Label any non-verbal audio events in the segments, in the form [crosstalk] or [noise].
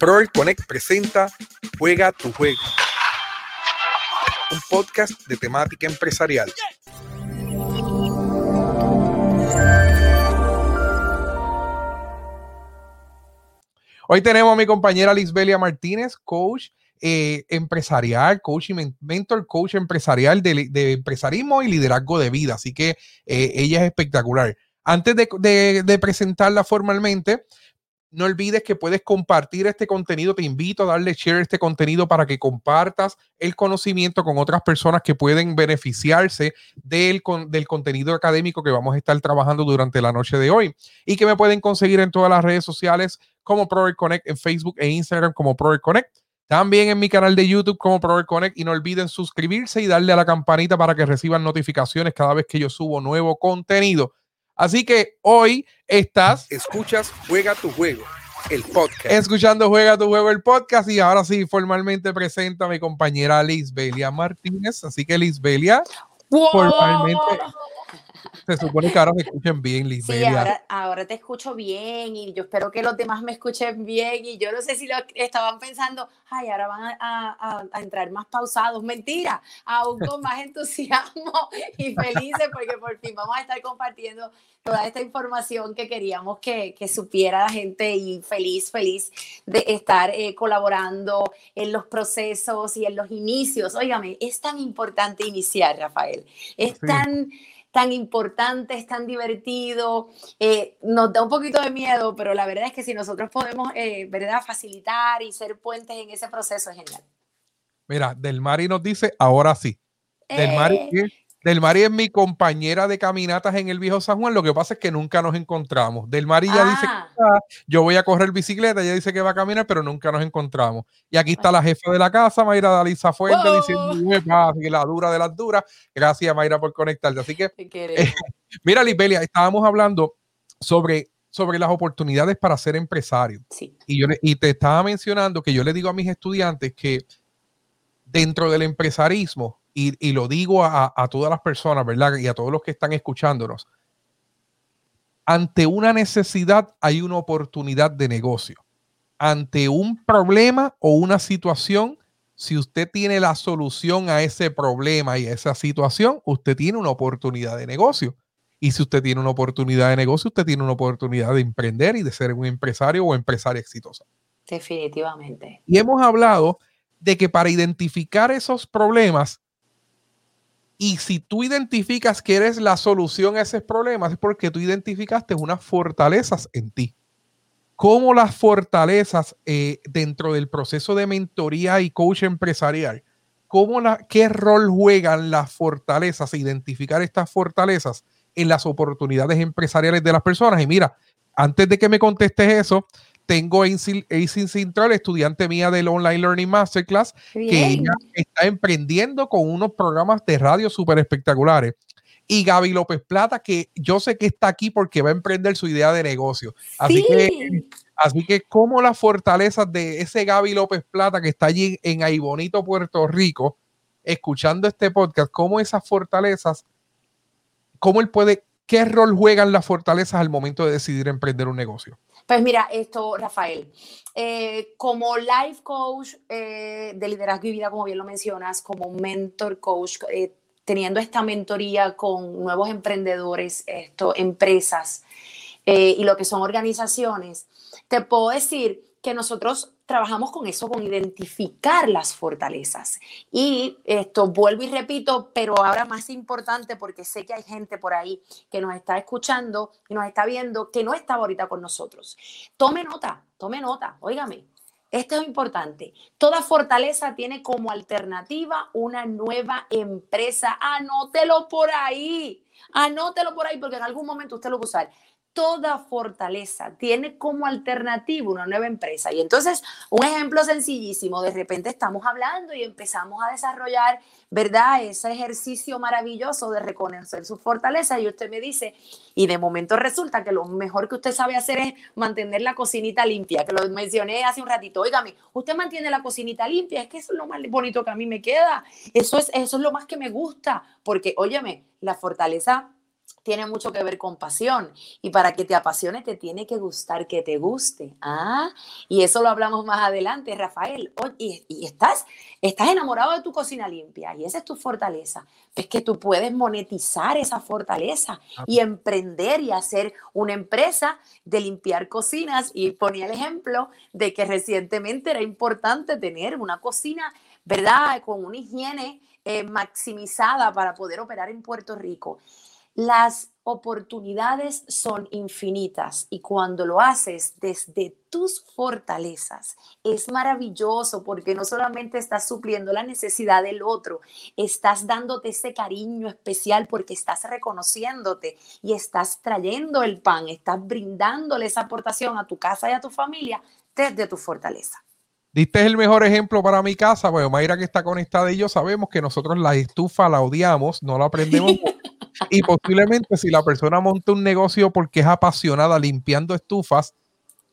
Proel Connect presenta Juega tu juego, un podcast de temática empresarial. Hoy tenemos a mi compañera Lisbelia Martínez, coach eh, empresarial, coach y mentor, coach empresarial de, empresarismo y liderazgo de vida. Así que eh, ella es espectacular. Antes de presentarla formalmente, no olvides que puedes compartir este contenido. Te invito a darle share a este contenido para que compartas el conocimiento con otras personas que pueden beneficiarse del, del contenido académico que vamos a estar trabajando durante la noche de hoy y que me pueden conseguir en todas las redes sociales como Prover Connect, en Facebook e Instagram como Prover Connect. También en mi canal de YouTube como Prover Connect y no olviden suscribirse y darle a la campanita para que reciban notificaciones cada vez que yo subo nuevo contenido. Así que hoy estás. Escuchas Juega tu Juego, el podcast. Escuchando Juega tu Juego, el podcast. Y ahora sí, formalmente presento a mi compañera Lisbelia Martínez. Así que Lisbelia, formalmente se supone que ahora me escuchen bien, Lisbelia. Sí, ahora, ahora, te escucho bien y yo espero que los demás me escuchen bien y yo no sé si lo estaban pensando, ay, ahora van a, a, a entrar más pausados. Mentira, aún con más [laughs] entusiasmo y felices porque por fin vamos a estar compartiendo toda esta información que queríamos que, que supiera la gente y feliz, feliz de estar eh, colaborando en los procesos y en los inicios. Óigame, es tan importante iniciar, Rafael. Es tan tan importante, es tan divertido, eh, nos da un poquito de miedo, pero la verdad es que si nosotros podemos, eh, ¿verdad?, facilitar y ser puentes en ese proceso es genial. Mira, Del Mari nos dice, ahora sí. Del Mari, eh. Del Mari es mi compañera de caminatas en el viejo San Juan. Lo que pasa es que nunca nos encontramos. Del Mari ya dice que ah. yo voy a correr bicicleta, ella dice que va a caminar, pero nunca nos encontramos. Y aquí está la jefa de la casa, Mayra Dalisa Fuente, diciendo que la dura de las duras. Gracias, Mayra, por conectarte. Así que, mira, Lisbelia, estábamos hablando sobre, sobre las oportunidades para ser empresario. Y, yo, y te estaba mencionando que yo le digo a mis estudiantes que dentro del empresarismo, y, lo digo a, todas las personas, ¿verdad? Y a todos los que están escuchándonos. Ante una necesidad hay una oportunidad de negocio. Ante un problema o una situación, si usted tiene la solución a ese problema y a esa situación, usted tiene una oportunidad de negocio. Y si usted tiene una oportunidad de negocio, usted tiene una oportunidad de emprender y de ser un empresario o empresaria exitosa. Definitivamente. Y hemos hablado de que para identificar esos problemas y si tú identificas que eres la solución a esos problemas, es porque tú identificaste unas fortalezas en ti. ¿Cómo las fortalezas eh, dentro del proceso de mentoría y coach empresarial? ¿Cómo la, ¿Qué rol juegan las fortalezas? Identificar estas fortalezas en las oportunidades empresariales de las personas. Y mira, antes de que me contestes eso, tengo a Aisin Cintrol, estudiante mía del Online Learning Masterclass, que ella está emprendiendo con unos programas de radio súper espectaculares. Y Gaby López Plata, que yo sé que está aquí porque va a emprender su idea de negocio. Así que, así que como las fortalezas de ese Gaby López Plata que está allí en Aibonito, Puerto Rico, escuchando este podcast, cómo esas fortalezas, cómo él puede, qué rol juegan las fortalezas al momento de decidir emprender un negocio. Pues mira, esto, Rafael, eh, como life coach eh, de liderazgo y vida, como bien lo mencionas, como mentor coach, eh, teniendo esta mentoría con nuevos emprendedores, esto, empresas y lo que son organizaciones, te puedo decir que nosotros trabajamos con eso, con identificar las fortalezas. Y esto vuelvo y repito, pero ahora más importante porque sé que hay gente por ahí que nos está escuchando y nos está viendo que no está ahorita con nosotros. Tome nota, tome nota, óigame. Esto es importante. Toda fortaleza tiene como alternativa una nueva empresa. Anótelo por ahí. Anótelo por ahí porque en algún momento usted lo va a usar toda fortaleza tiene como alternativa una nueva empresa. Y entonces, un ejemplo sencillísimo, de repente estamos hablando y empezamos a desarrollar, ¿verdad? Ese ejercicio maravilloso de reconocer su fortaleza y usted me dice, y de momento resulta que lo mejor que usted sabe hacer es mantener la cocinita limpia, que lo mencioné hace un ratito. Óigame, usted mantiene la cocinita limpia, es que eso es lo más bonito que a mí me queda, eso es, eso es lo más que me gusta, porque, óyeme, la fortaleza tiene mucho que ver con pasión. Y para que te apasione, te tiene que gustar que te guste. Ah, y eso lo hablamos más adelante, Rafael. y, y, estás, estás enamorado de tu cocina limpia y esa es tu fortaleza. Es que tú puedes monetizar esa fortaleza ah, y emprender y hacer una empresa de limpiar cocinas. Y ponía el ejemplo de que recientemente era importante tener una cocina, ¿verdad? Con una higiene eh, maximizada para poder operar en Puerto Rico. Las oportunidades son infinitas y cuando lo haces desde tus fortalezas es maravilloso porque no solamente estás supliendo la necesidad del otro, estás dándote ese cariño especial porque estás reconociéndote y estás trayendo el pan, estás brindándole esa aportación a tu casa y a tu familia desde tu fortaleza. Diste el mejor ejemplo para mi casa. Bueno, Mayra que está conectada y yo sabemos que nosotros la estufa la odiamos, no la aprendemos. [laughs] y posiblemente si la persona monta un negocio porque es apasionada limpiando estufas,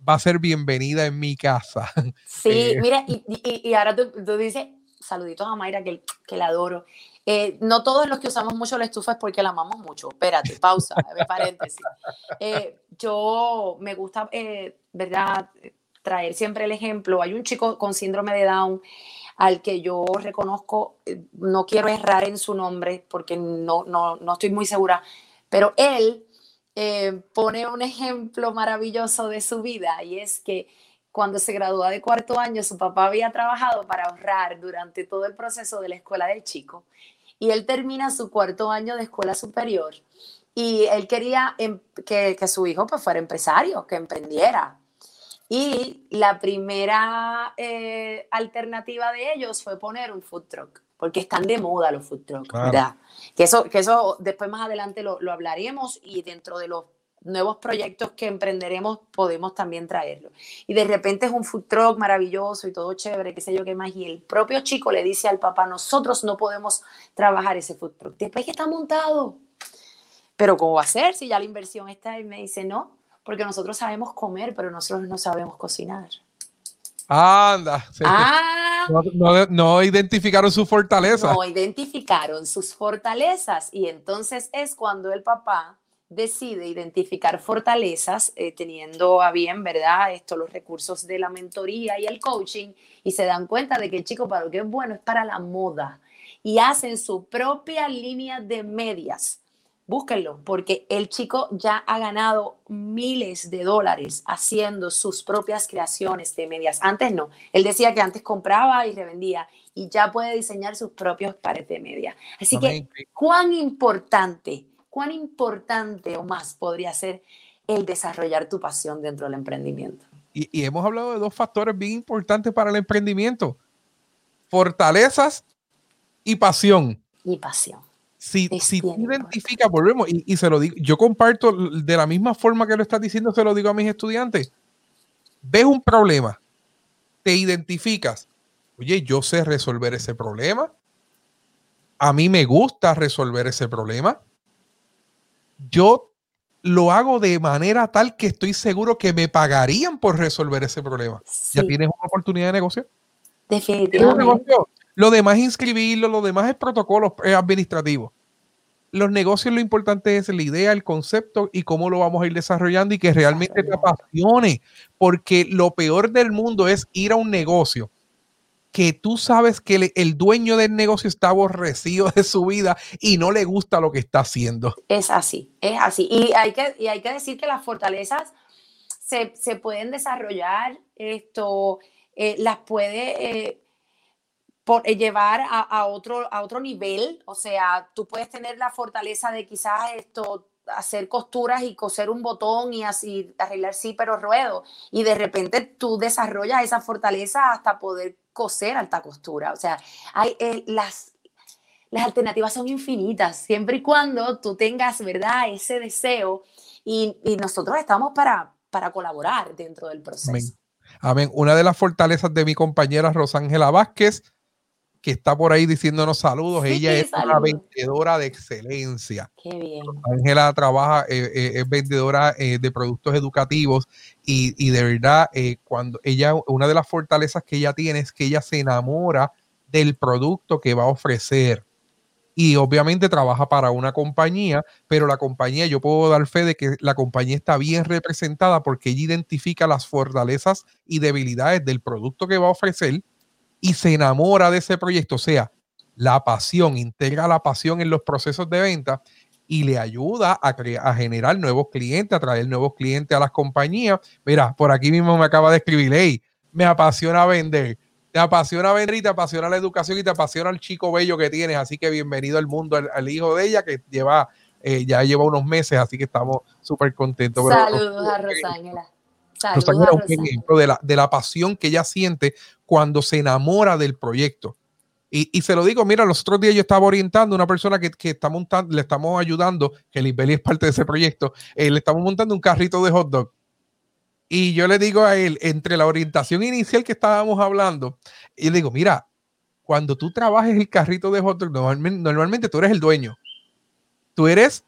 va a ser bienvenida en mi casa. [laughs] Sí, eh, mira, y, ahora tú, dices, saluditos a Mayra que, que la adoro. Eh, no todos los que usamos mucho la estufa es porque la amamos mucho. Espérate, pausa, [laughs] paréntesis. Eh, yo me gusta, ¿verdad? traer siempre el ejemplo. Hay un chico con síndrome de Down al que yo reconozco, eh, no quiero errar en su nombre porque no, no, no estoy muy segura, pero él eh, pone un ejemplo maravilloso de su vida y es que cuando se gradúa de cuarto año, su papá había trabajado para ahorrar durante todo el proceso de la escuela del chico y él termina su cuarto año de escuela superior y él quería em, que, que su hijo pues, fuera empresario, que emprendiera, y la primera eh, alternativa de ellos fue poner un food truck, porque están de moda los food trucks, ¿verdad? Que eso, que eso después más adelante lo, lo hablaremos y dentro de los nuevos proyectos que emprenderemos podemos también traerlo. Y de repente es un food truck maravilloso y todo chévere, qué sé yo qué más. Y el propio chico le dice al papá, nosotros no podemos trabajar ese food truck. Después que está montado. Pero ¿cómo va a ser si ya la inversión está? Y me dice, no, porque nosotros sabemos comer, pero nosotros no sabemos cocinar. Anda. Ah. no, identificaron sus fortalezas. No identificaron sus fortalezas. Y entonces es cuando el papá decide identificar fortalezas, eh, teniendo a bien, ¿verdad? Esto, los recursos de la mentoría y el coaching, y se dan cuenta de que el chico para lo que es bueno es para la moda. Y hacen su propia línea de medias búsquenlo, porque el chico ya ha ganado miles de dólares haciendo sus propias creaciones de medias. Antes no, él decía que antes compraba y revendía y ya puede diseñar sus propios pares de medias. Así que, ¿cuán importante, cuán importante o más podría ser el desarrollar tu pasión dentro del emprendimiento? Y, y hemos hablado de dos factores bien importantes para el emprendimiento, fortalezas y pasión. Y pasión. Si, si tú identificas, volvemos, y, y, se lo digo, yo comparto de la misma forma que lo estás diciendo, se lo digo a mis estudiantes. Ves un problema, te identificas, oye, yo sé resolver ese problema, a mí me gusta resolver ese problema, yo lo hago de manera tal que estoy seguro que me pagarían por resolver ese problema. Ya tienes una oportunidad de negocio. Definitivamente. Lo demás es inscribirlo, lo demás es protocolos administrativos. Los negocios lo importante es la idea, el concepto y cómo lo vamos a ir desarrollando y que realmente te apasione, porque lo peor del mundo es ir a un negocio que tú sabes que el, dueño del negocio está aborrecido de su vida y no le gusta lo que está haciendo. Es así, es así. Y hay que, y hay que decir que las fortalezas se, pueden desarrollar, esto eh, las puede... Eh, por, eh, llevar a, otro, a otro nivel. O sea, tú puedes tener la fortaleza de quizás esto hacer costuras y coser un botón y así arreglar sí, pero ruedo. Y de repente tú desarrollas esa fortaleza hasta poder coser alta costura. O sea, hay eh, las, las alternativas son infinitas, siempre y cuando tú tengas, ¿verdad?, ese deseo y, nosotros estamos para, para colaborar dentro del proceso. Amén. Amén. Una de las fortalezas de mi compañera Rosángela Vázquez que está por ahí diciéndonos saludos. Ella es una vendedora de excelencia. Qué bien. Ángela trabaja, eh, eh, es vendedora eh, de productos educativos y, y de verdad, cuando ella, una de las fortalezas que ella tiene es que ella se enamora del producto que va a ofrecer. y obviamente trabaja para una compañía, pero la compañía, yo puedo dar fe de que la compañía está bien representada porque ella identifica las fortalezas y debilidades del producto que va a ofrecer y se enamora de ese proyecto, o sea, la pasión, integra la pasión en los procesos de venta y le ayuda a, a generar nuevos clientes, a traer nuevos clientes a las compañías. Mira, por aquí mismo me acaba de escribir, hey, me apasiona vender te apasiona vender y te apasiona la educación y te apasiona el chico bello que tienes. Así que bienvenido al mundo, al, hijo de ella que lleva, eh, ya lleva unos meses, así que estamos súper contentos. Saludos a [laughs] Rosángela. Es un ejemplo de la, de la pasión que ella siente cuando se enamora del proyecto. Y, y, se lo digo, mira, los otros días yo estaba orientando a una persona que, que está montando, le estamos ayudando, que Lisbeli es parte de ese proyecto, eh, le estamos montando un carrito de hot dog y yo le digo a él, entre la orientación inicial que estábamos hablando, y le digo, mira, cuando tú trabajes el carrito de hot dog, normalmente, normalmente tú eres el dueño. Tú eres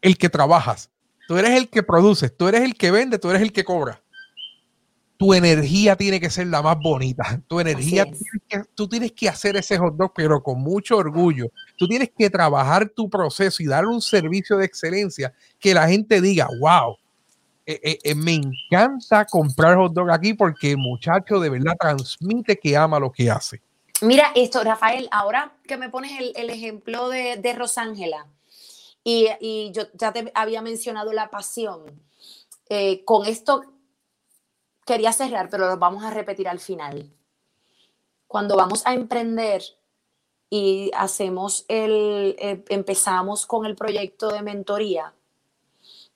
el que trabajas. Tú eres el que produces. Tú eres el que vende. Tú eres el que cobra. Tu energía tiene que ser la más bonita. Tu energía, tú tienes que hacer ese hot dog, pero con mucho orgullo. Tú tienes que trabajar tu proceso y dar un servicio de excelencia que la gente diga, wow, eh, eh, eh, me encanta comprar hot dog aquí porque el muchacho de verdad transmite que ama lo que hace. Mira esto, Rafael, ahora que me pones el, ejemplo de, de Rosángela, y, y, yo ya te había mencionado la pasión, con esto quería cerrar, pero lo vamos a repetir al final. Cuando vamos a emprender y hacemos el, empezamos con el proyecto de mentoría,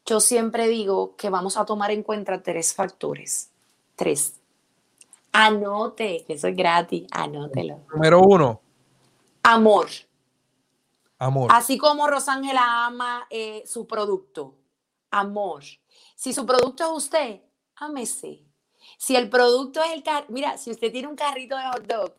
yo siempre digo que vamos a tomar en cuenta tres factores. Tres. Anote, que eso es gratis, anótelo. Número uno. Amor. Amor. Así como Rosángela ama eh, su producto. Amor. Si su producto es usted, ámese. Si el producto es el carro, mira, si usted tiene un carrito de hot dog,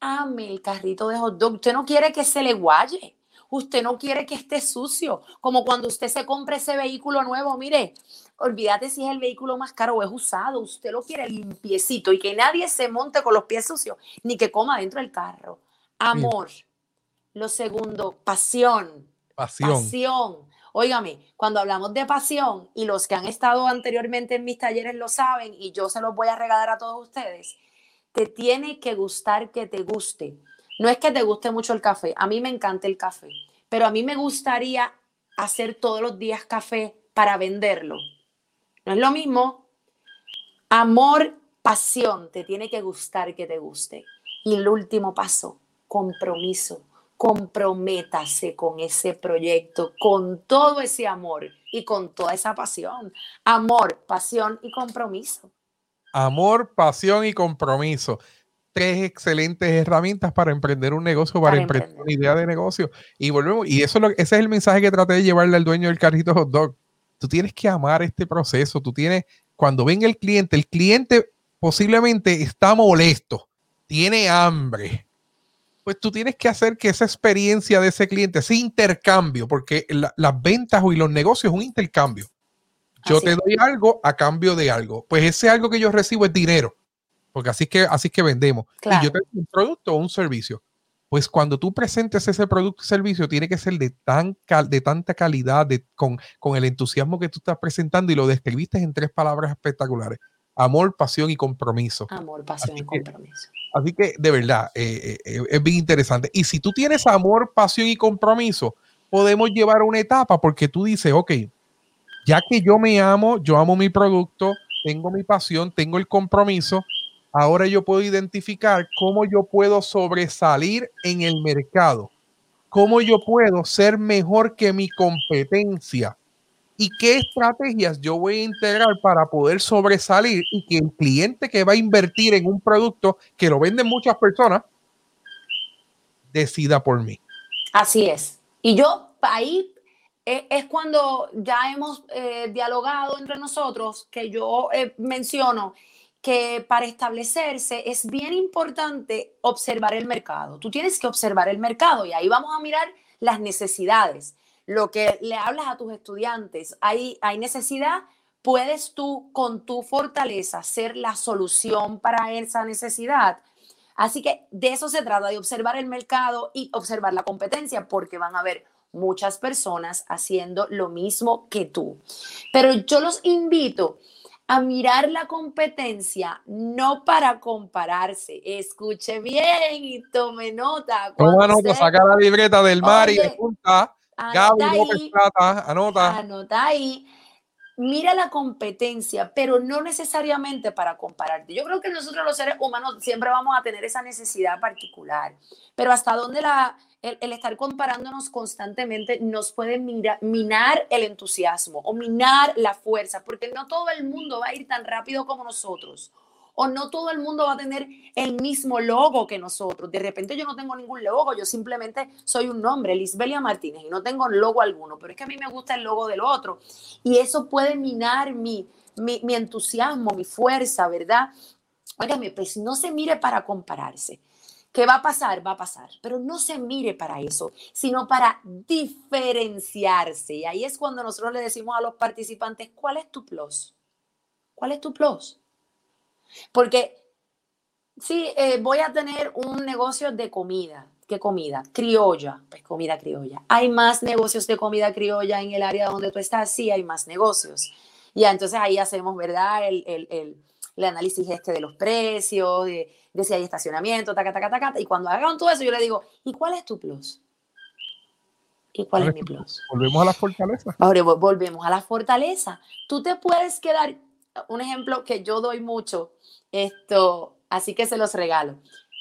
ame el carrito de hot dog. Usted no quiere que se le guaye. Usted no quiere que esté sucio, como cuando usted se compre ese vehículo nuevo, mire, olvídate si es el vehículo más caro o es usado, usted lo quiere limpiecito y que nadie se monte con los pies sucios, ni que coma dentro del carro. Amor. Lo segundo, pasión. Pasión. Pasión. Óigame, cuando hablamos de pasión, y los que han estado anteriormente en mis talleres lo saben, y yo se los voy a regalar a todos ustedes, te tiene que gustar que te guste. No es que te guste mucho el café, a mí me encanta el café, pero a mí me gustaría hacer todos los días café para venderlo. No es lo mismo. Amor, pasión, te tiene que gustar que te guste. Y el último paso, compromiso. Comprométase con ese proyecto, con todo ese amor y con toda esa pasión. Amor, pasión y compromiso. Amor, pasión y compromiso tres excelentes herramientas para emprender un negocio, para, emprender, una idea de negocio. Y volvemos, y eso ese es el mensaje que traté de llevarle al dueño del carrito hot dog. Tú tienes que amar este proceso. Tú tienes, cuando venga el cliente, el cliente posiblemente está molesto, tiene hambre. Pues tú tienes que hacer que esa experiencia de ese cliente, ese intercambio, porque las ventas y los negocios es un intercambio. Yo te doy algo a cambio de algo. Pues ese algo que yo recibo es dinero porque así es que, así que vendemos. Y yo tengo un producto o un servicio. Pues cuando tú presentes ese producto o servicio, tiene que ser de, tan de tanta calidad, de, con, con el entusiasmo que tú estás presentando y lo describiste en tres palabras espectaculares. Amor, pasión y compromiso. Amor, pasión y compromiso. Así que, de verdad, eh, eh, es bien interesante. Y si tú tienes amor, pasión y compromiso, podemos llevar una etapa porque tú dices, ok, ya que yo me amo, yo amo mi producto, tengo mi pasión, tengo el compromiso, ahora yo puedo identificar cómo yo puedo sobresalir en el mercado, cómo yo puedo ser mejor que mi competencia y qué estrategias yo voy a integrar para poder sobresalir y que el cliente que va a invertir en un producto que lo venden muchas personas decida por mí. Así es. Y yo ahí eh, es cuando ya hemos eh, dialogado entre nosotros que yo eh, menciono que para establecerse es bien importante observar el mercado. Tú tienes que observar el mercado y ahí vamos a mirar las necesidades. Lo que le hablas a tus estudiantes, hay, hay necesidad, puedes tú con tu fortaleza ser la solución para esa necesidad. Así que de eso se trata, de observar el mercado y observar la competencia, porque van a haber muchas personas haciendo lo mismo que tú. Pero yo los invito a mirar la competencia no para compararse. Escuche bien y tome nota. Toma nota, saca la libreta del mar y apunta. Gaby ahí, anota. Anota ahí mira la competencia, pero no necesariamente para compararte. Yo creo que nosotros los seres humanos siempre vamos a tener esa necesidad particular, pero hasta dónde la, el, estar comparándonos constantemente nos puede minar el entusiasmo o minar la fuerza, porque no todo el mundo va a ir tan rápido como nosotros o no todo el mundo va a tener el mismo logo que nosotros. De repente yo no tengo ningún logo, yo simplemente soy un nombre, Lisbelia Martínez, y no tengo logo alguno, pero es que a mí me gusta el logo del otro. Y eso puede minar mi, mi, entusiasmo, mi fuerza, ¿verdad? Óigame, pues no se mire para compararse. ¿Qué va a pasar? Va a pasar. Pero no se mire para eso, sino para diferenciarse. Y ahí es cuando nosotros le decimos a los participantes, ¿cuál es tu plus? ¿Cuál es tu plus? Porque sí, eh, voy a tener un negocio de comida. ¿Qué comida? Criolla, pues comida criolla. ¿Hay más negocios de comida criolla en el área donde tú estás? Sí, hay más negocios. Ya, entonces ahí hacemos, ¿verdad? El, el, el, el análisis este de los precios, de, de, si hay estacionamiento, taca, taca, taca. Y cuando hagan todo eso, yo le digo, ¿y cuál es tu plus? ¿Y cuál es mi plus? Volvemos a la fortaleza. Ahora volvemos a la fortaleza. Tú te puedes quedar, un ejemplo que yo doy mucho, esto, así que se los regalo.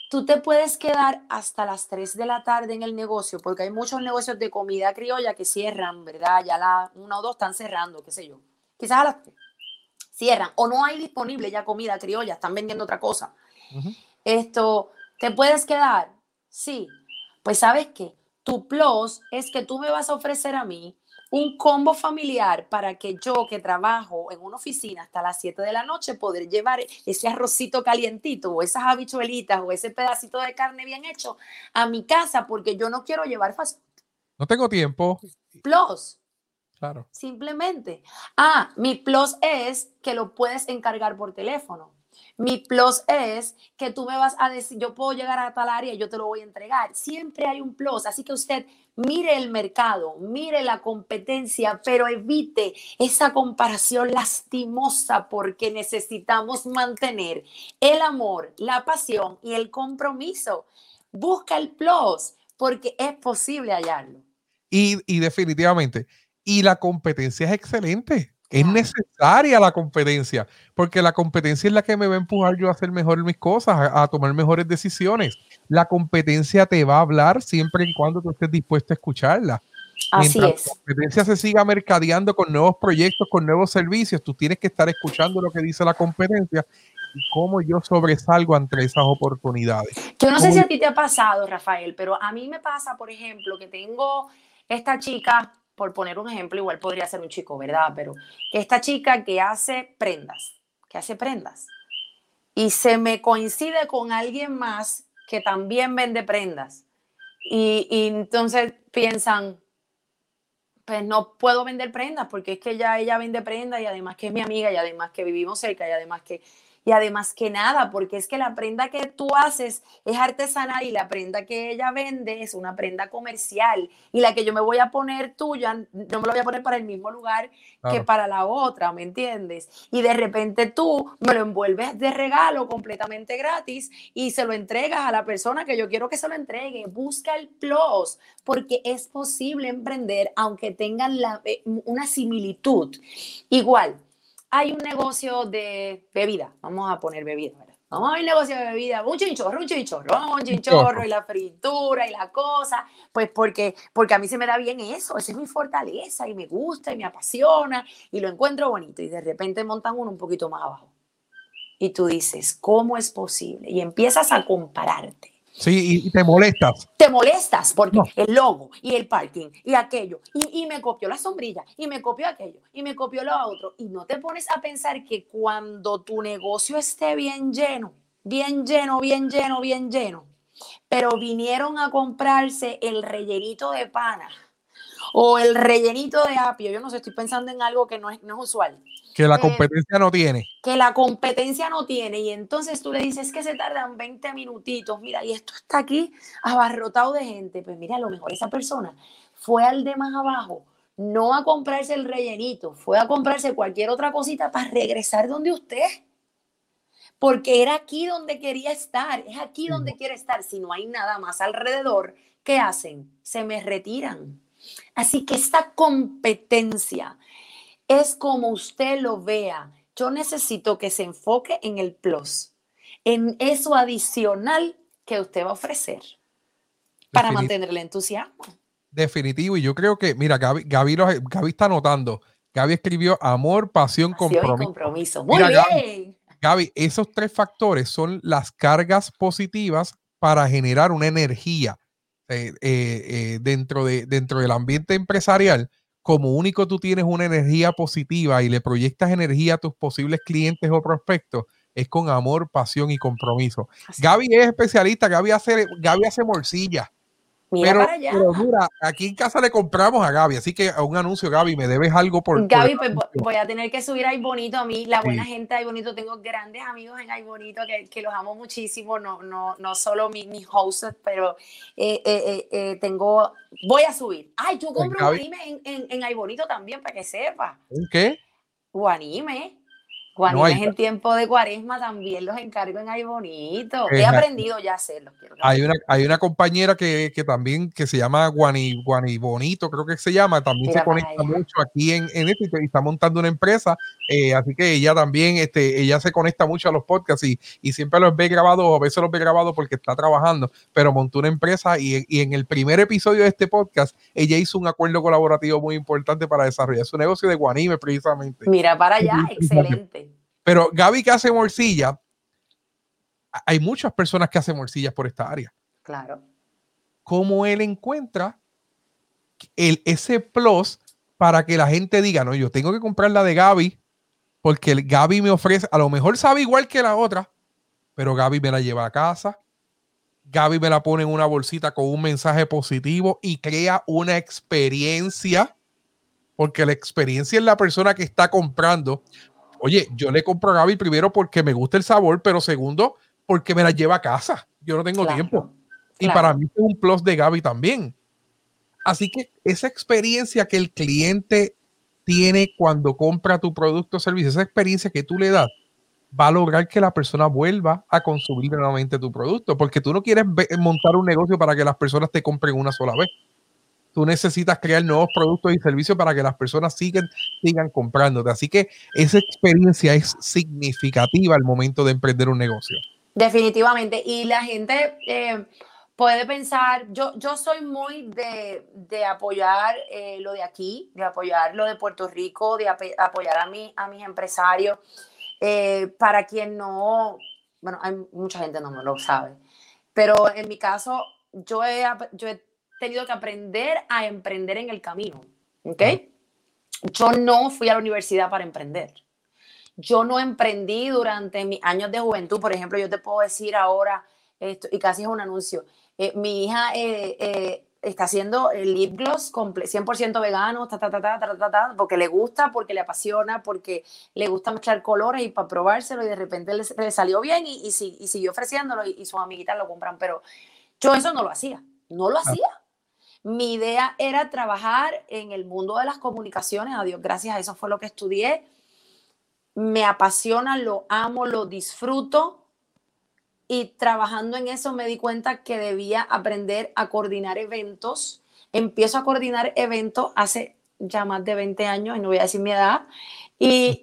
Tú te puedes quedar hasta las 3 de la tarde en el negocio, porque hay muchos negocios de comida criolla que cierran, ¿verdad? Ya la una o dos están cerrando, qué sé yo. Quizás a las 3 cierran, o no hay disponible ya comida criolla, están vendiendo otra cosa. Esto, ¿te puedes quedar? Sí. Pues sabes qué, tu plus es que tú me vas a ofrecer a mí un combo familiar para que yo que trabajo en una oficina hasta las 7 de la noche poder llevar ese arrocito calientito o esas habichuelitas o ese pedacito de carne bien hecho a mi casa porque yo no quiero llevar fast No tengo tiempo. Plus. Claro. Simplemente. Ah, mi plus es que lo puedes encargar por teléfono. Mi plus es que tú me vas a decir, yo puedo llegar a tal área y yo te lo voy a entregar. Siempre hay un plus. Así que usted mire el mercado, mire la competencia, pero evite esa comparación lastimosa porque necesitamos mantener el amor, la pasión y el compromiso. Busca el plus porque es posible hallarlo. Y, y definitivamente, y la competencia es excelente. Es necesaria la competencia, porque la competencia es la que me va a empujar yo a hacer mejor mis cosas, a, tomar mejores decisiones. La competencia te va a hablar siempre y cuando tú estés dispuesto a escucharla. Así Mientras la competencia se siga mercadeando con nuevos proyectos, con nuevos servicios, tú tienes que estar escuchando lo que dice la competencia y cómo yo sobresalgo entre esas oportunidades. Yo no sé si a ti te ha pasado, Rafael, pero a mí me pasa, por ejemplo, que tengo esta chica por poner un ejemplo, igual podría ser un chico, ¿verdad? Pero que esta chica que hace prendas, que hace prendas, y se me coincide con alguien más que también vende prendas. Y, y entonces piensan, pues no puedo vender prendas porque es que ya ella vende prendas y además que es mi amiga y además que vivimos cerca y además que y además que nada, porque es que la prenda que tú haces es artesanal y la prenda que ella vende es una prenda comercial y la que yo me voy a poner tuya, no me la voy a poner para el mismo lugar que para la otra, ¿me entiendes? Y de repente tú me lo envuelves de regalo completamente gratis y se lo entregas a la persona que yo quiero que se lo entregue. Busca el plus, porque es posible emprender aunque tengan la, eh, una similitud. Igual, hay un negocio de bebida, vamos a poner bebida, ¿verdad? Vamos a un negocio de bebida, un chinchorro, un chinchorro, un chinchorro y la fritura y la cosa, pues porque, porque a mí se me da bien eso, esa es mi fortaleza y me gusta y me apasiona y lo encuentro bonito y de repente montan uno un poquito más abajo. Y tú dices, ¿cómo es posible? Y empiezas a compararte. Sí, y te molestas. Te molestas porque el logo y el parking y aquello, y, me copió la sombrilla, y me copió aquello, y me copió lo otro, y no te pones a pensar que cuando tu negocio esté bien lleno, bien lleno, bien lleno, bien lleno, pero vinieron a comprarse el rellenito de pana o el rellenito de apio, yo no sé, estoy pensando en algo que no es, no es usual, Que la competencia no tiene. Que la competencia no tiene. Y entonces tú le dices que se tardan 20 minutitos. Mira, y esto está aquí abarrotado de gente. Pues mira, a lo mejor esa persona fue al de más abajo, no a comprarse el rellenito, fue a comprarse cualquier otra cosita para regresar donde usted. Porque era aquí donde quería estar, es aquí donde quiere estar. Si no hay nada más alrededor, ¿qué hacen? Se me retiran. Así que esta competencia es como usted lo vea. Yo necesito que se enfoque en el plus, en eso adicional que usted va a ofrecer para mantener el entusiasmo. Definitivo, y yo creo que, mira, Gaby, Gaby, está anotando. Gaby escribió amor, pasión, compromiso. Muy bien. Gaby, esos tres factores son las cargas positivas para generar una energía eh, eh, eh, dentro, de, dentro del ambiente empresarial como único tú tienes una energía positiva y le proyectas energía a tus posibles clientes o prospectos, es con amor, pasión y compromiso. Gaby es especialista, Gaby hace, Gaby hace morcilla pero, mira, aquí en casa le compramos a Gaby, así que a un anuncio, Gaby, me debes algo por. Gaby, pues voy a tener que subir ahí bonito a mí, la buena gente ahí bonito. Tengo grandes amigos en bonito que, que, los amo muchísimo, no, no, no solo mis mi hosts, pero eh, eh, eh, tengo. Voy a subir. Ay, yo pues, compro un anime en, en, en bonito también, para que sepa. ¿En qué? Guanime. Cuando es en tiempo de cuaresma también los encargo en Ay Bonito. He aprendido ya a hacerlo. hay, una, hay una compañera que, que, también que se llama Guani, Guani Bonito, creo que se llama, también se conecta mucho aquí en, en esto y está montando una empresa. Eh, así que ella también, este, ella se conecta mucho a los podcasts y, y siempre los ve grabados, a veces los ve grabados porque está trabajando, pero montó una empresa y, y en el primer episodio de este podcast, ella hizo un acuerdo colaborativo muy importante para desarrollar su negocio de Guanime precisamente. Mira para allá, excelente. Pero Gaby que hace morcilla, hay muchas personas que hacen morcillas por esta área. Claro. ¿Cómo él encuentra el, ese plus para que la gente diga, no, yo tengo que comprar la de Gaby porque el Gaby me ofrece, a lo mejor sabe igual que la otra, pero Gaby me la lleva a casa. Gaby me la pone en una bolsita con un mensaje positivo y crea una experiencia, porque la experiencia es la persona que está comprando oye, yo le compro a Gaby primero porque me gusta el sabor, pero segundo, porque me la lleva a casa. Yo no tengo tiempo. Y para mí es un plus de Gaby también. Así que esa experiencia que el cliente tiene cuando compra tu producto o servicio, esa experiencia que tú le das, va a lograr que la persona vuelva a consumir nuevamente tu producto, porque tú no quieres montar un negocio para que las personas te compren una sola vez tú necesitas crear nuevos productos y servicios para que las personas sigan, sigan comprándote. Así que esa experiencia es significativa al momento de emprender un negocio. Definitivamente. Y la gente eh, puede pensar, yo, yo soy muy de, apoyar eh, lo de aquí, de apoyar lo de Puerto Rico, de apoyar a, mí, a mis empresarios. Eh, para quien no, bueno, hay mucha gente no me lo sabe, pero en mi caso, yo yo he tenido que aprender a emprender en el camino. ¿Ok? Yo no fui a la universidad para emprender. Yo no emprendí durante mis años de juventud. Por ejemplo, yo te puedo decir ahora, esto, y casi es un anuncio, eh, mi hija eh, eh, está haciendo el lip gloss 100% vegano, ta, ta, ta, ta, ta, ta, porque le gusta, porque le apasiona, porque le gusta mezclar colores y para probárselo y de repente le, salió bien y, y, siguió ofreciéndolo y, y, sus amiguitas lo compran. Pero yo eso no lo hacía, no lo hacía. Mi idea era trabajar en el mundo de las comunicaciones, a Dios gracias, eso fue lo que estudié. Me apasiona, lo amo, lo disfruto y trabajando en eso me di cuenta que debía aprender a coordinar eventos. Empiezo a coordinar eventos hace ya más de 20 años, y no voy a decir mi edad, y,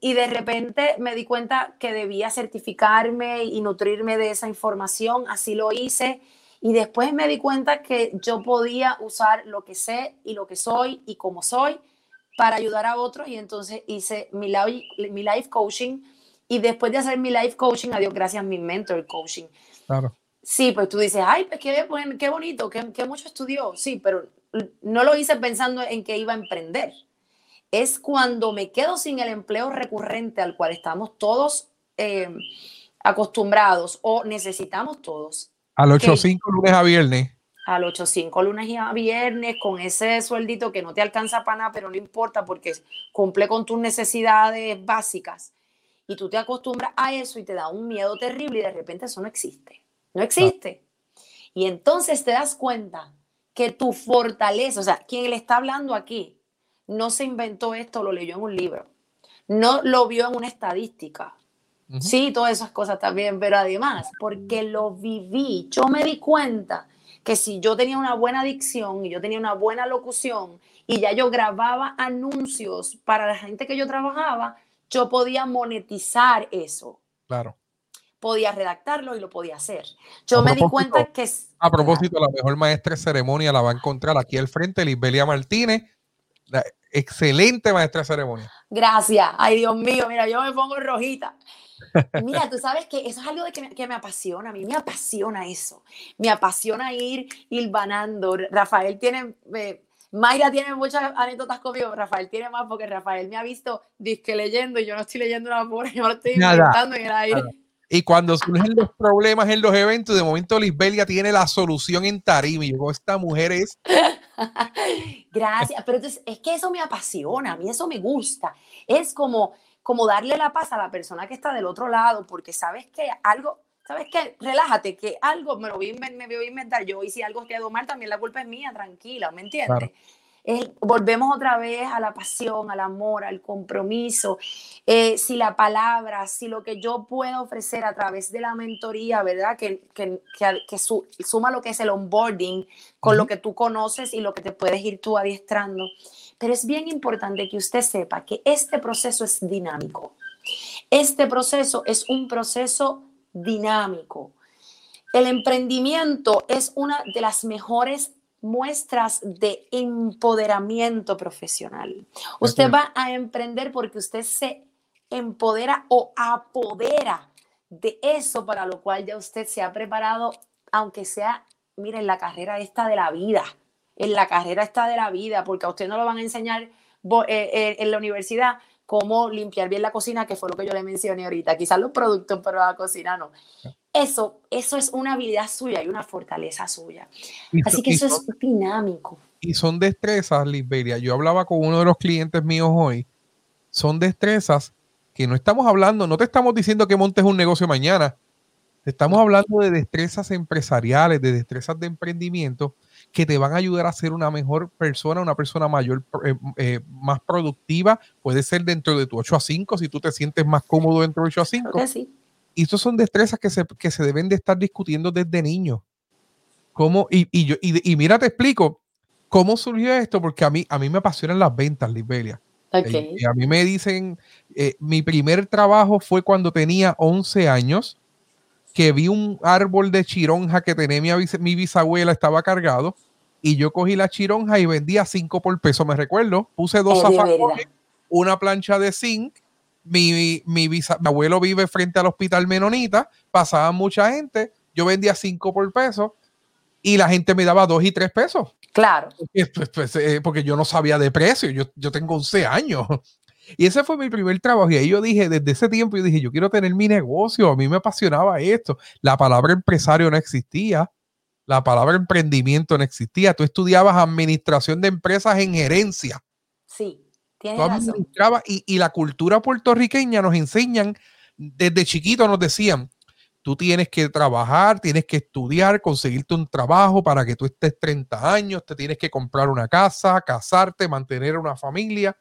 y, de repente me di cuenta que debía certificarme y nutrirme de esa información, así lo hice y después me di cuenta que yo podía usar lo que sé y lo que soy y cómo soy para ayudar a otros. Y entonces hice mi life, mi life coaching. Y después de hacer mi life coaching, adiós, gracias mi mentor coaching. Claro. Sí, pues tú dices, ay, pues qué, qué bonito, qué, qué mucho estudió. Sí, pero no lo hice pensando en que iba a emprender. Es cuando me quedo sin el empleo recurrente al cual estamos todos eh, acostumbrados o necesitamos todos al 8-5 lunes a viernes. al 8-5 lunes y a viernes con ese sueldito que no te alcanza para nada, pero no importa porque cumple con tus necesidades básicas. Y tú te acostumbras a eso y te da un miedo terrible y de repente eso no existe. No existe. Y entonces te das cuenta que tu fortaleza, o sea, quien le está hablando aquí, no se inventó esto, lo leyó en un libro, no lo vio en una estadística. Sí, todas esas cosas también, pero además, porque lo viví, yo me di cuenta que si yo tenía una buena dicción y yo tenía una buena locución y ya yo grababa anuncios para la gente que yo trabajaba, yo podía monetizar eso. Claro. Podía redactarlo y lo podía hacer. Yo me di cuenta que... A propósito, la mejor maestra de ceremonia la va a encontrar aquí al frente, Lisbelia Martínez. excelente maestra de ceremonia. Gracias. Ay, Dios mío, mira, yo me pongo rojita. Mira, tú sabes que eso es algo de que, me, que me apasiona, a mí me apasiona eso, me apasiona ir hilvanando. Rafael tiene, eh, Mayra tiene muchas anécdotas conmigo, Rafael tiene más porque Rafael me ha visto disque leyendo y yo no estoy leyendo una pura, yo lo estoy inventando en el aire. Y cuando surgen los problemas en los eventos, de momento Lisbelia tiene la solución en tarima. Y yo, esta mujer es. [laughs] Gracias, pero entonces es que eso me apasiona, a mí eso me gusta. Es como, como darle la paz a la persona que está del otro lado, porque sabes que algo, sabes que relájate, que algo me lo voy, me voy a inventar yo y si algo quedó mal, también la culpa es mía, tranquila, ¿me entiendes? Volvemos otra vez a la pasión, al amor, al compromiso. Eh, si la palabra, si lo que yo puedo ofrecer a través de la mentoría, ¿verdad? Que, que, que, suma lo que es el onboarding con lo que tú conoces y lo que te puedes ir tú adiestrando. Pero es bien importante que usted sepa que este proceso es dinámico. Este proceso es un proceso dinámico. El emprendimiento es una de las mejores muestras de empoderamiento profesional. Usted va a emprender porque usted se empodera o apodera de eso para lo cual ya usted se ha preparado, aunque sea, miren, la carrera esta de la vida en la carrera está de la vida, porque a usted no lo van a enseñar eh, eh, en la universidad cómo limpiar bien la cocina, que fue lo que yo le mencioné ahorita. Quizás los productos, pero la cocina no. Eso, eso es una habilidad suya y una fortaleza suya. Así que eso es dinámico. Y son destrezas, Lisberia. Yo hablaba con uno de los clientes míos hoy. Son destrezas que no estamos hablando, no te estamos diciendo que montes un negocio mañana. Estamos hablando de destrezas empresariales, de destrezas de emprendimiento que te van a ayudar a ser una mejor persona, una persona mayor, eh, eh, más productiva. Puede ser dentro de tu 8 a 5, si tú te sientes más cómodo dentro de 8 a 5. Y estos son destrezas que se, que se deben de estar discutiendo desde niños. ¿Cómo? Y, y, yo, y, mira, te explico cómo surgió esto, porque a mí, a mí me apasionan las ventas, Lisbelia. Y a mí me dicen, eh, mi primer trabajo fue cuando tenía 11 años que vi un árbol de chironja que tenía mi, bisabuela, estaba cargado, y yo cogí la chironja y vendía cinco por peso, me recuerdo. Puse dos zapatos, una plancha de zinc. Mi, mi, abuelo vive frente al hospital Menonita, pasaba mucha gente, yo vendía cinco por peso y la gente me daba dos y tres pesos. Claro. Pues, pues, eh, porque yo no sabía de precio, yo, yo tengo 11 años. Y ese fue mi primer trabajo. Y ahí yo dije, desde ese tiempo, yo dije, yo quiero tener mi negocio. A mí me apasionaba esto. La palabra empresario no existía. La palabra emprendimiento no existía. Tú estudiabas administración de empresas en gerencia. Sí. Y, y la cultura puertorriqueña nos enseñan, desde chiquito nos decían, tú tienes que trabajar, tienes que estudiar, conseguirte un trabajo para que tú estés 30 años, te tienes que comprar una casa, casarte, mantener una familia.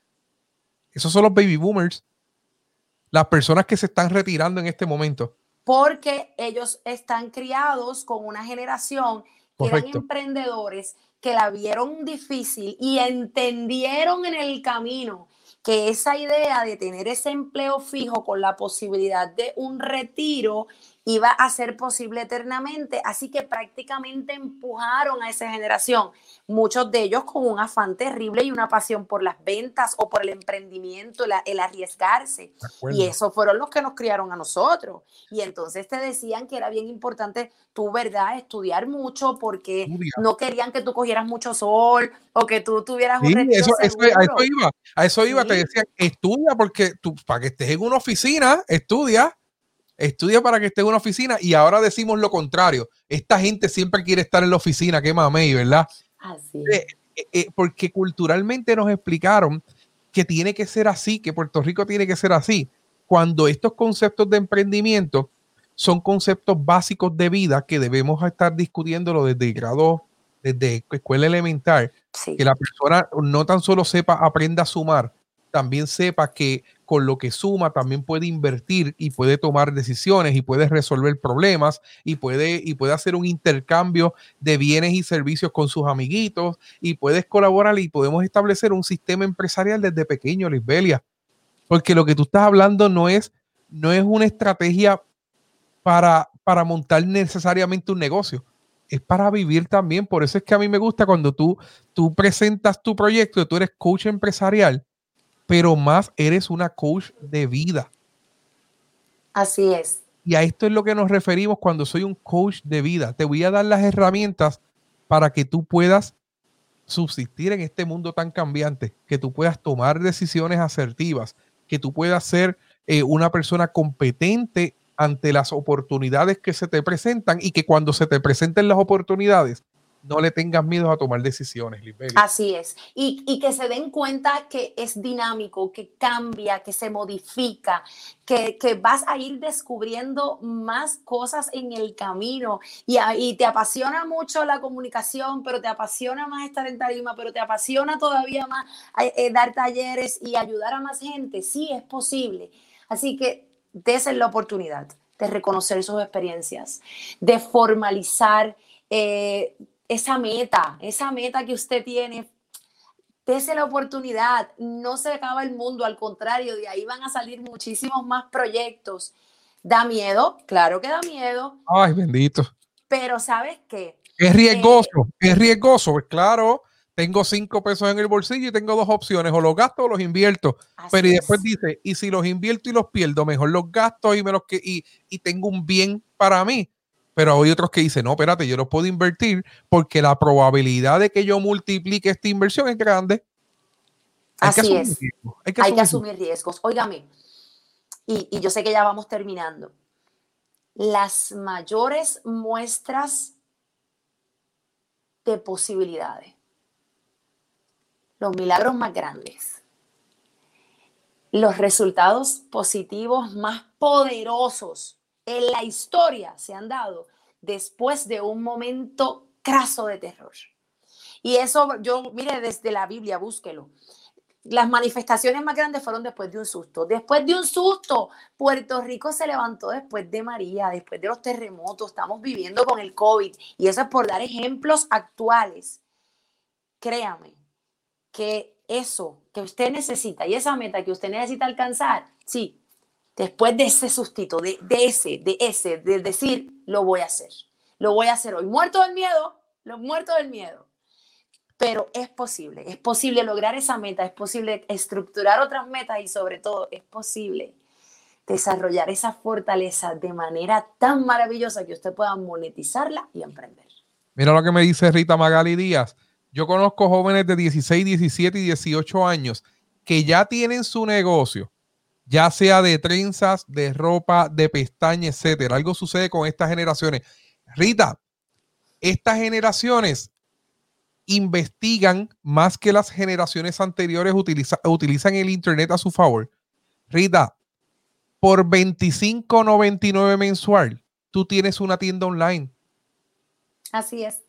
Esos son los baby boomers. Las personas que se están retirando en este momento. Porque ellos están criados con una generación que eran emprendedores que la vieron difícil y entendieron en el camino que esa idea de tener ese empleo fijo con la posibilidad de un retiro iba a ser posible eternamente, así que prácticamente empujaron a esa generación, muchos de ellos con un afán terrible y una pasión por las ventas o por el emprendimiento, el arriesgarse. Y esos fueron los que nos criaron a nosotros. Y entonces te decían que era bien importante tu ¿verdad?, estudiar mucho porque no querían que tú cogieras mucho sol o que tú tuvieras un eso, a eso iba, a eso iba, te decían, estudia porque tú, para que estés en una oficina, estudia estudia para que esté en una oficina y ahora decimos lo contrario. Esta gente siempre quiere estar en la oficina, qué mamey, ¿verdad? Así. Eh, eh, eh, porque culturalmente nos explicaron que tiene que ser así, que Puerto Rico tiene que ser así. Cuando estos conceptos de emprendimiento son conceptos básicos de vida que debemos estar discutiéndolo desde grado, desde escuela elemental, que la persona no tan solo sepa, aprenda a sumar, también sepa que con lo que suma también puede invertir y puede tomar decisiones y puede resolver problemas y puede, y puede hacer un intercambio de bienes y servicios con sus amiguitos y puedes colaborar y podemos establecer un sistema empresarial desde pequeño, Lisbelia. Porque lo que tú estás hablando no es, no es una estrategia para, para montar necesariamente un negocio. Es para vivir también. Por eso es que a mí me gusta cuando tú, tú presentas tu proyecto, tú eres coach empresarial pero más eres una coach de vida. Así es. Y a esto es lo que nos referimos cuando soy un coach de vida. Te voy a dar las herramientas para que tú puedas subsistir en este mundo tan cambiante, que tú puedas tomar decisiones asertivas, que tú puedas ser eh, una persona competente ante las oportunidades que se te presentan y que cuando se te presenten las oportunidades, no le tengas miedo a tomar decisiones, Así es. Y, que se den cuenta que es dinámico, que cambia, que se modifica, que, vas a ir descubriendo más cosas en el camino. Y, y, te apasiona mucho la comunicación, pero te apasiona más estar en tarima, pero te apasiona todavía más eh, eh, dar talleres y ayudar a más gente. Sí, es posible. Así que desen la oportunidad de reconocer sus experiencias, de formalizar. Eh, esa meta, esa meta que usted tiene, dése la oportunidad, no se acaba el mundo, al contrario, de ahí van a salir muchísimos más proyectos. ¿Da miedo? Claro que da miedo. Ay, bendito. Pero ¿sabes qué? Es riesgoso, eh, es riesgoso, pues claro, tengo cinco pesos en el bolsillo y tengo dos opciones, o los gasto o los invierto. Pero y después dice, y si los invierto y los pierdo, mejor los gasto y me los que y, y tengo un bien para mí pero hay otros que dicen, no, espérate, yo no puedo invertir porque la probabilidad de que yo multiplique esta inversión es grande. Hay Así que es. Hay que, asumir, riesgos. Óigame, y, y yo sé que ya vamos terminando. Las mayores muestras de posibilidades, los milagros más grandes, los resultados positivos más poderosos en la historia se han dado después de un momento craso de terror. Y eso, yo, mire, desde la Biblia, búsquelo. Las manifestaciones más grandes fueron después de un susto. Después de un susto, Puerto Rico se levantó después de María, después de los terremotos. Estamos viviendo con el COVID. Y eso es por dar ejemplos actuales. Créame que eso que usted necesita y esa meta que usted necesita alcanzar, sí, después de ese sustito, de, ese, de ese, de decir, lo voy a hacer. Lo voy a hacer hoy. Muerto del miedo, lo muerto del miedo. Pero es posible, es posible lograr esa meta, es posible estructurar otras metas y sobre todo es posible desarrollar esa fortaleza de manera tan maravillosa que usted pueda monetizarla y emprender. Mira lo que me dice Rita Magali Díaz. Yo conozco jóvenes de 16, 17 y 18 años que ya tienen su negocio, ya sea de trenzas, de ropa, de pestañas, etcétera. Algo sucede con estas generaciones. Rita, estas generaciones investigan más que las generaciones anteriores utilizan el internet a su favor. Rita, por 25.99 mensual, tú tienes una tienda online. Así es.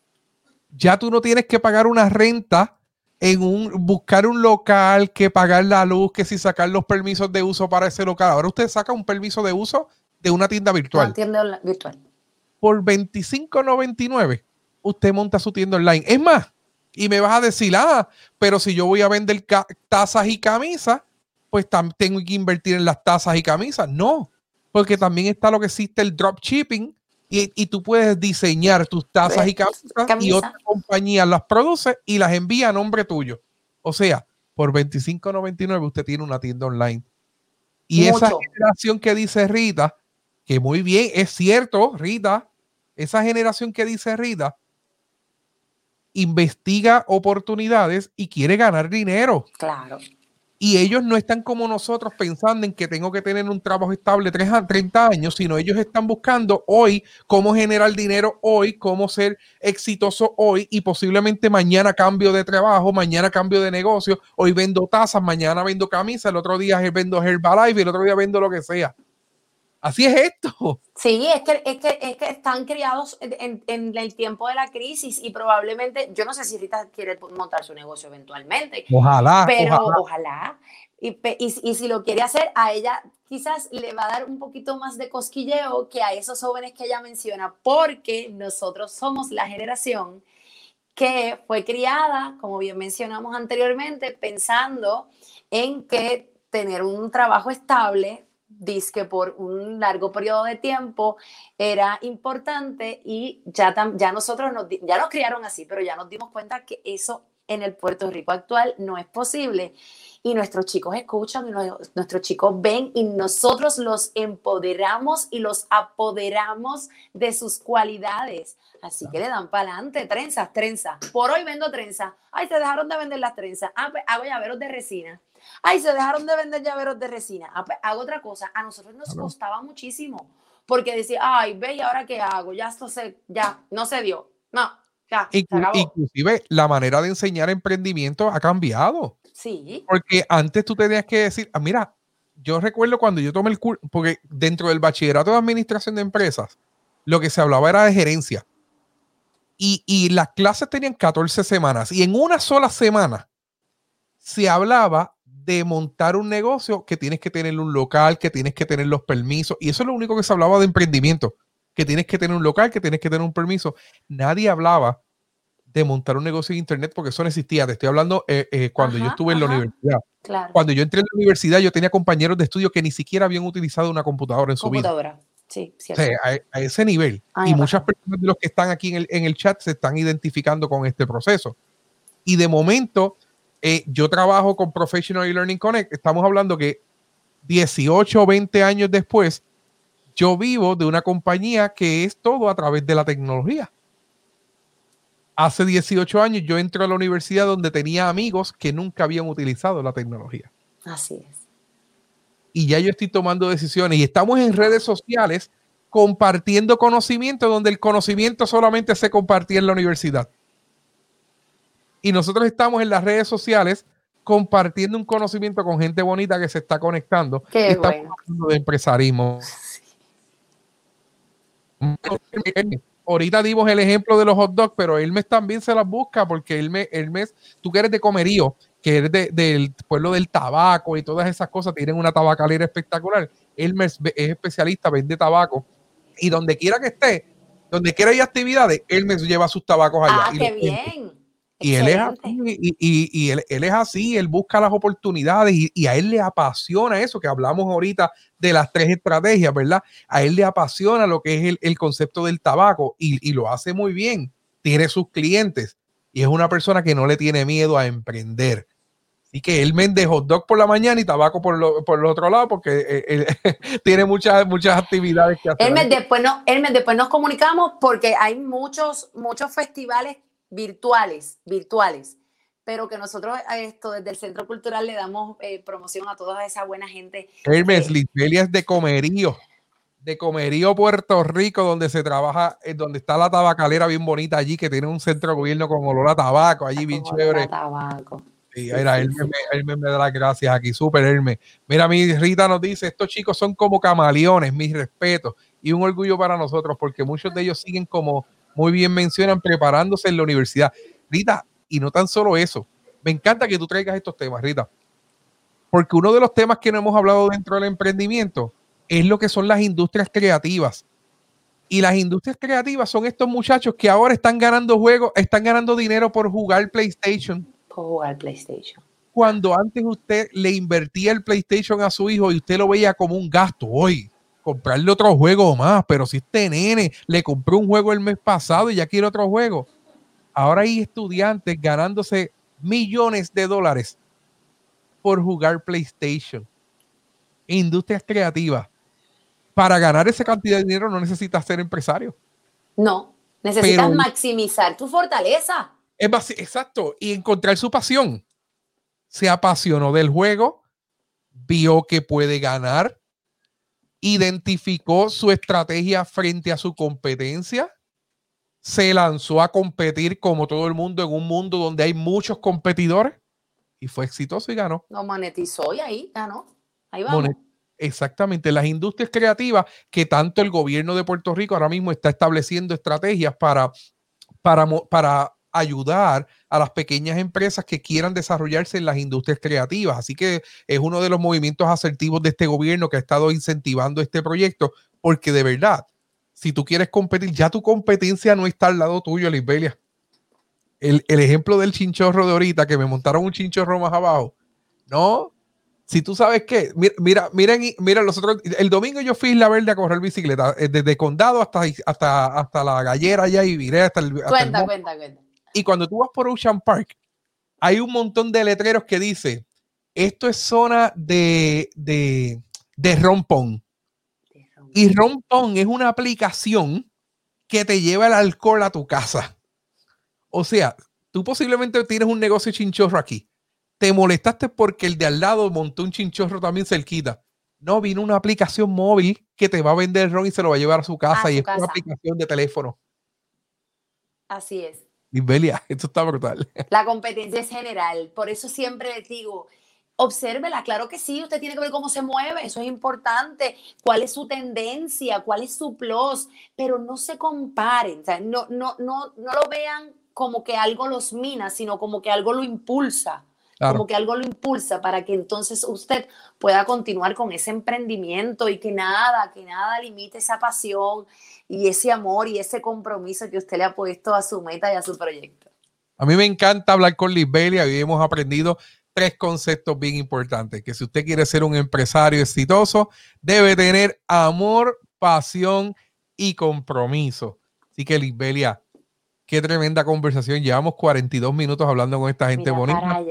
Ya tú no tienes que pagar una renta en un buscar un local, que pagar la luz, que si sacar los permisos de uso para ese local. Ahora usted saca un permiso de uso de una tienda virtual. Una tienda virtual. Por 25.99 usted monta su tienda online. Es más, y me vas a decir, ah, pero si yo voy a vender tazas y camisas, pues tengo que invertir en las tazas y camisas. No, porque también está lo que existe el dropshipping, y, tú puedes diseñar tus tazas y camisas y otra compañía las produce y las envía a nombre tuyo. O sea, por 25.99 usted tiene una tienda online. Y esa generación que dice Rita, que muy bien, es cierto, Rita, esa generación que dice Rita, investiga oportunidades y quiere ganar dinero. Claro. Y ellos no están como nosotros pensando en que tengo que tener un trabajo estable 30 años, sino ellos están buscando hoy cómo generar dinero hoy, cómo ser exitoso hoy y posiblemente mañana cambio de trabajo, mañana cambio de negocio, hoy vendo tazas, mañana vendo camisas, el otro día vendo Herbalife el otro día vendo lo que sea. Así es esto. Sí, es que, es que, es que están criados en, en, el tiempo de la crisis y probablemente, yo no sé si Rita quiere montar su negocio eventualmente. Ojalá. Pero ojalá. Y, y, y, si lo quiere hacer, a ella quizás le va a dar un poquito más de cosquilleo que a esos jóvenes que ella menciona, porque nosotros somos la generación que fue criada, como bien mencionamos anteriormente, pensando en que tener un trabajo estable que por un largo periodo de tiempo era importante y ya, ya nosotros nos, ya nos criaron así, pero ya nos dimos cuenta que eso en el Puerto Rico actual no es posible. Y nuestros chicos escuchan y nuestros chicos ven y nosotros los empoderamos y los apoderamos de sus cualidades. Así que le dan para adelante, trenzas, trenzas. Por hoy vendo trenzas. Ay, se dejaron de vender las trenzas. Ah, pues hago llaveros de resina. Ay, se dejaron de vender llaveros de resina. Ah, pues, hago otra cosa. A nosotros nos costaba muchísimo. Porque decía, ay, ve, ¿y ahora qué hago? Ya esto se, ya, no se dio. No, ya. inclusive la manera de enseñar emprendimiento ha cambiado. Sí. Porque antes tú tenías que decir, ah, mira, yo recuerdo cuando yo tomé el curso, porque dentro del bachillerato de administración de empresas, lo que se hablaba era de gerencia. Y, y las clases tenían 14 semanas. Y en una sola semana se hablaba de montar un negocio que tienes que tener un local, que tienes que tener los permisos. Y eso es lo único que se hablaba de emprendimiento, que tienes que tener un local, que tienes que tener un permiso. Nadie hablaba de montar un negocio de internet porque eso no existía. Te estoy hablando eh, eh, cuando yo estuve en la universidad. Cuando yo entré en la universidad, yo tenía compañeros de estudio que ni siquiera habían utilizado una computadora en su vida. Sí, cierto. a, ese nivel. y muchas personas de los que están aquí en el, en el chat se están identificando con este proceso. Y de momento, eh, yo trabajo con Professional Learning Connect. Estamos hablando que 18 o 20 años después, yo vivo de una compañía que es todo a través de la tecnología. Hace 18 años yo entro a la universidad donde tenía amigos que nunca habían utilizado la tecnología. Así es. Y ya yo estoy tomando decisiones y estamos en redes sociales compartiendo conocimiento donde el conocimiento solamente se compartía en la universidad y nosotros estamos en las redes sociales compartiendo un conocimiento con gente bonita que se está conectando. Qué estamos hablando de empresarismo. Ahorita dimos el ejemplo de los hot dogs, pero Hermes también se las busca porque Hermes, Hermes tú que eres de comerío, que eres del pueblo del tabaco y todas esas cosas, tienen una tabacalera espectacular. Hermes es especialista, vende tabaco y donde quiera que esté, donde quiera hay actividades, Hermes lleva sus tabacos allá. Ah, qué bien. Y él es así, y, él, es así, él busca las oportunidades y, a él le apasiona eso que hablamos ahorita de las tres estrategias, ¿verdad? A él le apasiona lo que es el, concepto del tabaco y, lo hace muy bien. Tiene sus clientes y es una persona que no le tiene miedo a emprender. Así que él vende hot dog por la mañana y tabaco por, lo, por el otro lado porque eh, él, [laughs] tiene muchas, muchas actividades que hacer. después, no, después nos comunicamos porque hay muchos, muchos festivales virtuales, virtuales, pero que nosotros a esto desde el Centro Cultural le damos eh, promoción a toda esa buena gente. Hermes, Lisbelia es de Comerío, de Comerío, Puerto Rico, donde se trabaja, eh, donde está la tabacalera bien bonita allí, que tiene un centro de gobierno con olor a tabaco, allí bien chévere. tabaco. Sí, mira, Hermes, me da las gracias aquí, súper Hermes. Mira, mi Rita nos dice, estos chicos son como camaleones, mis respetos, y un orgullo para nosotros, porque muchos de ellos siguen como muy bien mencionan, preparándose en la universidad. Rita, y no tan solo eso, me encanta que tú traigas estos temas, Rita, porque uno de los temas que no hemos hablado dentro del emprendimiento es lo que son las industrias creativas. Y las industrias creativas son estos muchachos que ahora están ganando juegos, están ganando dinero por jugar PlayStation. Por jugar PlayStation. Cuando antes usted le invertía el PlayStation a su hijo y usted lo veía como un gasto hoy comprarle otro juego más, pero si este nene le compró un juego el mes pasado y ya quiere otro juego. Ahora hay estudiantes ganándose millones de dólares por jugar PlayStation. Industrias creativas. Para ganar esa cantidad de dinero no necesitas ser empresario. No, necesitas maximizar tu fortaleza. Es exacto, y encontrar su pasión. se apasionó del juego, vio que puede ganar, identificó su estrategia frente a su competencia, se lanzó a competir como todo el mundo en un mundo donde hay muchos competidores y fue exitoso y ganó. Lo monetizó y ahí ganó. Ahí vamos. Exactamente, las industrias creativas que tanto el gobierno de Puerto Rico ahora mismo está estableciendo estrategias para, para, para ayudar a las pequeñas empresas que quieran desarrollarse en las industrias creativas. Así que es uno de los movimientos asertivos de este gobierno que ha estado incentivando este proyecto, porque de verdad, si tú quieres competir, ya tu competencia no está al lado tuyo, Lisbelia. El, el ejemplo del chinchorro de ahorita, que me montaron un chinchorro más abajo. No, si tú sabes que, mira, miren, mira, los otros, el domingo yo fui a la Verde a correr bicicleta, eh, desde Condado hasta, hasta, hasta la gallera allá y viré hasta el. cuenta, cuenta, cuenta. Y cuando tú vas por Ocean Park, hay un montón de letreros que dice, esto es zona de, de, de rompón. Y rompón es una aplicación que te lleva el alcohol a tu casa. O sea, tú posiblemente tienes un negocio chinchorro aquí te molestaste porque el de al lado montó un chinchorro también cerquita. No, vino una aplicación móvil que te va a vender el ron y se lo va a llevar a su casa y es una aplicación de teléfono. Así es. Isbelia, [laughs] esto está brutal. La competencia es general, por eso siempre les digo, obsérvela, claro que sí, usted tiene que ver cómo se mueve, eso es importante, cuál es su tendencia, cuál es su plus, pero no se comparen, no, no, no, no lo vean como que algo los mina, sino como que algo lo impulsa como que algo lo impulsa para que entonces usted pueda continuar con ese emprendimiento y que nada, que nada limite esa pasión y ese amor y ese compromiso que usted le ha puesto a su meta y a su proyecto. A mí me encanta hablar con Lisbelia y hemos aprendido tres conceptos bien importantes, que si usted quiere ser un empresario exitoso, debe tener amor, pasión y compromiso. Así que Lisbelia, Qué tremenda conversación. Llevamos 42 minutos hablando con esta gente bonita.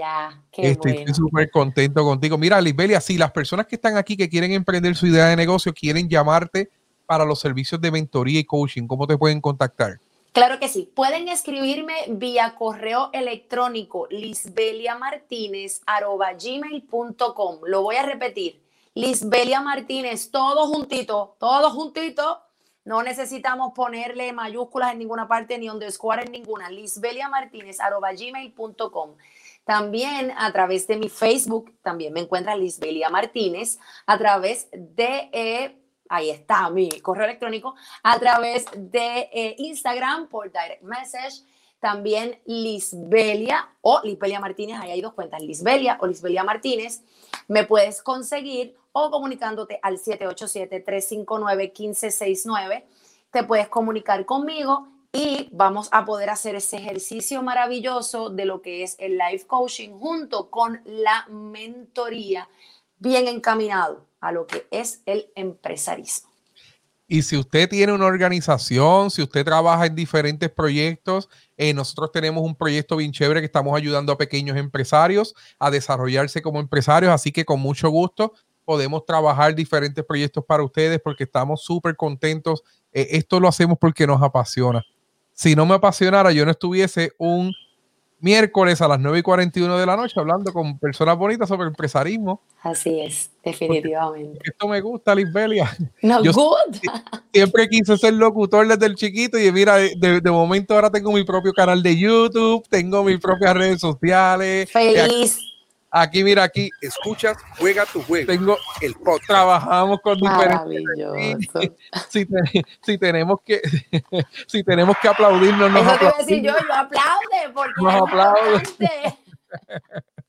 Estoy súper contento contigo. Mira, Lisbelia, si las personas que están aquí que quieren emprender su idea de negocio quieren llamarte para los servicios de mentoría y coaching, ¿cómo te pueden contactar? Claro que sí. Pueden escribirme vía correo electrónico lisbeliamartinez.gmail.com. Lo voy a repetir. Lisbelia Martínez, todo juntito, todo juntito, no necesitamos ponerle mayúsculas en ninguna parte ni underscore en ninguna. lisbeliamartinez.com. También a través de mi Facebook, también me encuentra Lisbelia Martínez. A través de, eh, ahí está mi correo electrónico, a través de eh, Instagram por direct message. También Lisbelia o Lisbelia Martínez, ahí hay dos cuentas, Lisbelia o Lisbelia Martínez. Me puedes conseguir o comunicándote al 787-359-1569. Te puedes comunicar conmigo y vamos a poder hacer ese ejercicio maravilloso de lo que es el life coaching junto con la mentoría bien encaminado a lo que es el empresarismo. Y si usted tiene una organización, si usted trabaja en diferentes proyectos, eh, nosotros tenemos un proyecto bien chévere que estamos ayudando a pequeños empresarios a desarrollarse como empresarios, así que con mucho gusto podemos trabajar diferentes proyectos para ustedes porque estamos súper contentos. Eh, esto lo hacemos porque nos apasiona. Si no me apasionara, yo no estuviese un miércoles a las 9 y 41 de la noche hablando con personas bonitas sobre empresarismo. Así es, definitivamente. esto me gusta, Lisbelia. No, yo good. Siempre quise ser locutor desde el chiquito y mira, de, de, momento ahora tengo mi propio canal de YouTube, tengo mis propias redes sociales. Feliz. Aquí, mira, aquí. Escuchas, juega tu juego. Tengo el podcast. Trabajamos con diferentes. Si, si, tenemos que, [laughs] si tenemos que aplaudirnos, nos Eso te a decir yo, yo aplaude porque nos aplaude.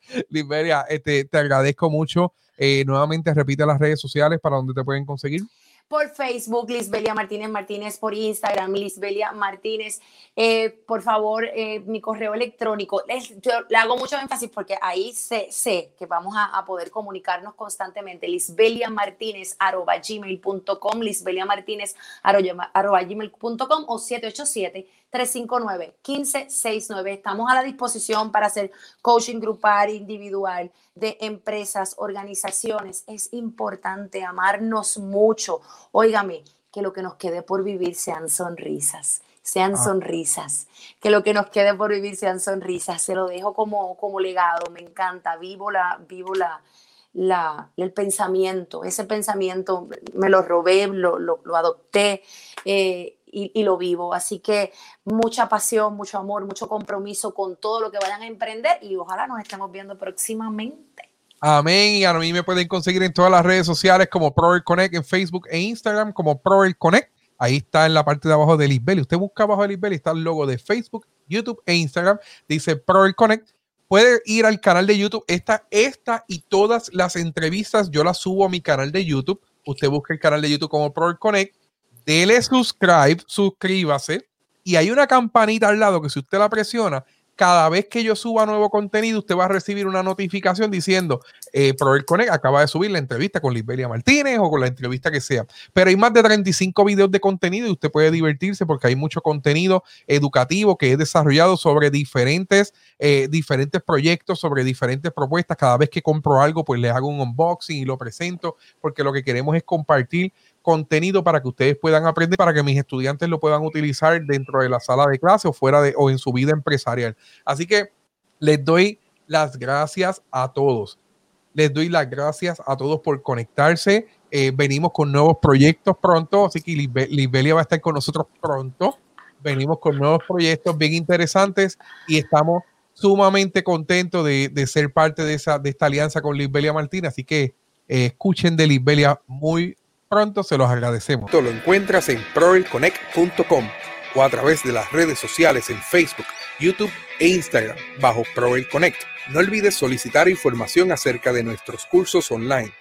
[laughs] Liberia, este, te agradezco mucho. Eh, nuevamente repite las redes sociales para donde te pueden conseguir por Facebook, Lisbelia Martínez Martínez, por Instagram, Lisbelia Martínez. Eh, por favor, eh, mi correo electrónico. yo le hago mucho énfasis porque ahí sé, sé que vamos a, poder comunicarnos constantemente. Lisbelia Martínez arroba gmail.com, Lisbelia Martínez arroba gmail.com o 787 359-1569. Estamos a la disposición para hacer coaching grupal, individual, de empresas, organizaciones. Es importante amarnos mucho. Óigame, que lo que nos quede por vivir sean sonrisas, sean ah. sonrisas, que lo que nos quede por vivir sean sonrisas. Se lo dejo como, como legado, me encanta, vivo la, vivo la, la, el pensamiento, ese pensamiento me lo robé, lo, lo, adopté eh, y, lo vivo. Así que mucha pasión, mucho amor, mucho compromiso con todo lo que vayan a emprender y ojalá nos estemos viendo próximamente. Amén. Y a mí me pueden conseguir en todas las redes sociales como Proel Connect, en Facebook e Instagram como Proel Connect. Ahí está en la parte de abajo de Lisbel. Usted busca abajo de Lisbel y está el logo de Facebook, YouTube e Instagram. Dice Proel Connect. Puede ir al canal de YouTube. Esta, esta y todas las entrevistas yo las subo a mi canal de YouTube. Usted busca el canal de YouTube como Proel Connect. Dele subscribe, suscríbase. Y hay una campanita al lado que si usted la presiona, cada vez que yo suba nuevo contenido, usted va a recibir una notificación diciendo, eh, Proel acaba de subir la entrevista con Lisbelia Martínez o con la entrevista que sea. Pero hay más de 35 videos de contenido y usted puede divertirse porque hay mucho contenido educativo que he desarrollado sobre diferentes, eh, diferentes proyectos, sobre diferentes propuestas. Cada vez que compro algo, pues le hago un unboxing y lo presento porque lo que queremos es compartir contenido para que ustedes puedan aprender, para que mis estudiantes lo puedan utilizar dentro de la sala de clase o fuera de o en su vida empresarial. Así que les doy las gracias a todos. Les doy las gracias a todos por conectarse. Eh, venimos con nuevos proyectos pronto, así que Lisbelia va a estar con nosotros pronto. Venimos con nuevos proyectos bien interesantes y estamos sumamente contentos de, ser parte de, esa, de esta alianza con Lisbelia Martínez. Así que eh, escuchen de Lisbelia muy pronto, se los agradecemos. Lo encuentras en proelconnect.com o a través de las redes sociales en Facebook, YouTube e Instagram bajo Proel Connect. No olvides solicitar información acerca de nuestros cursos online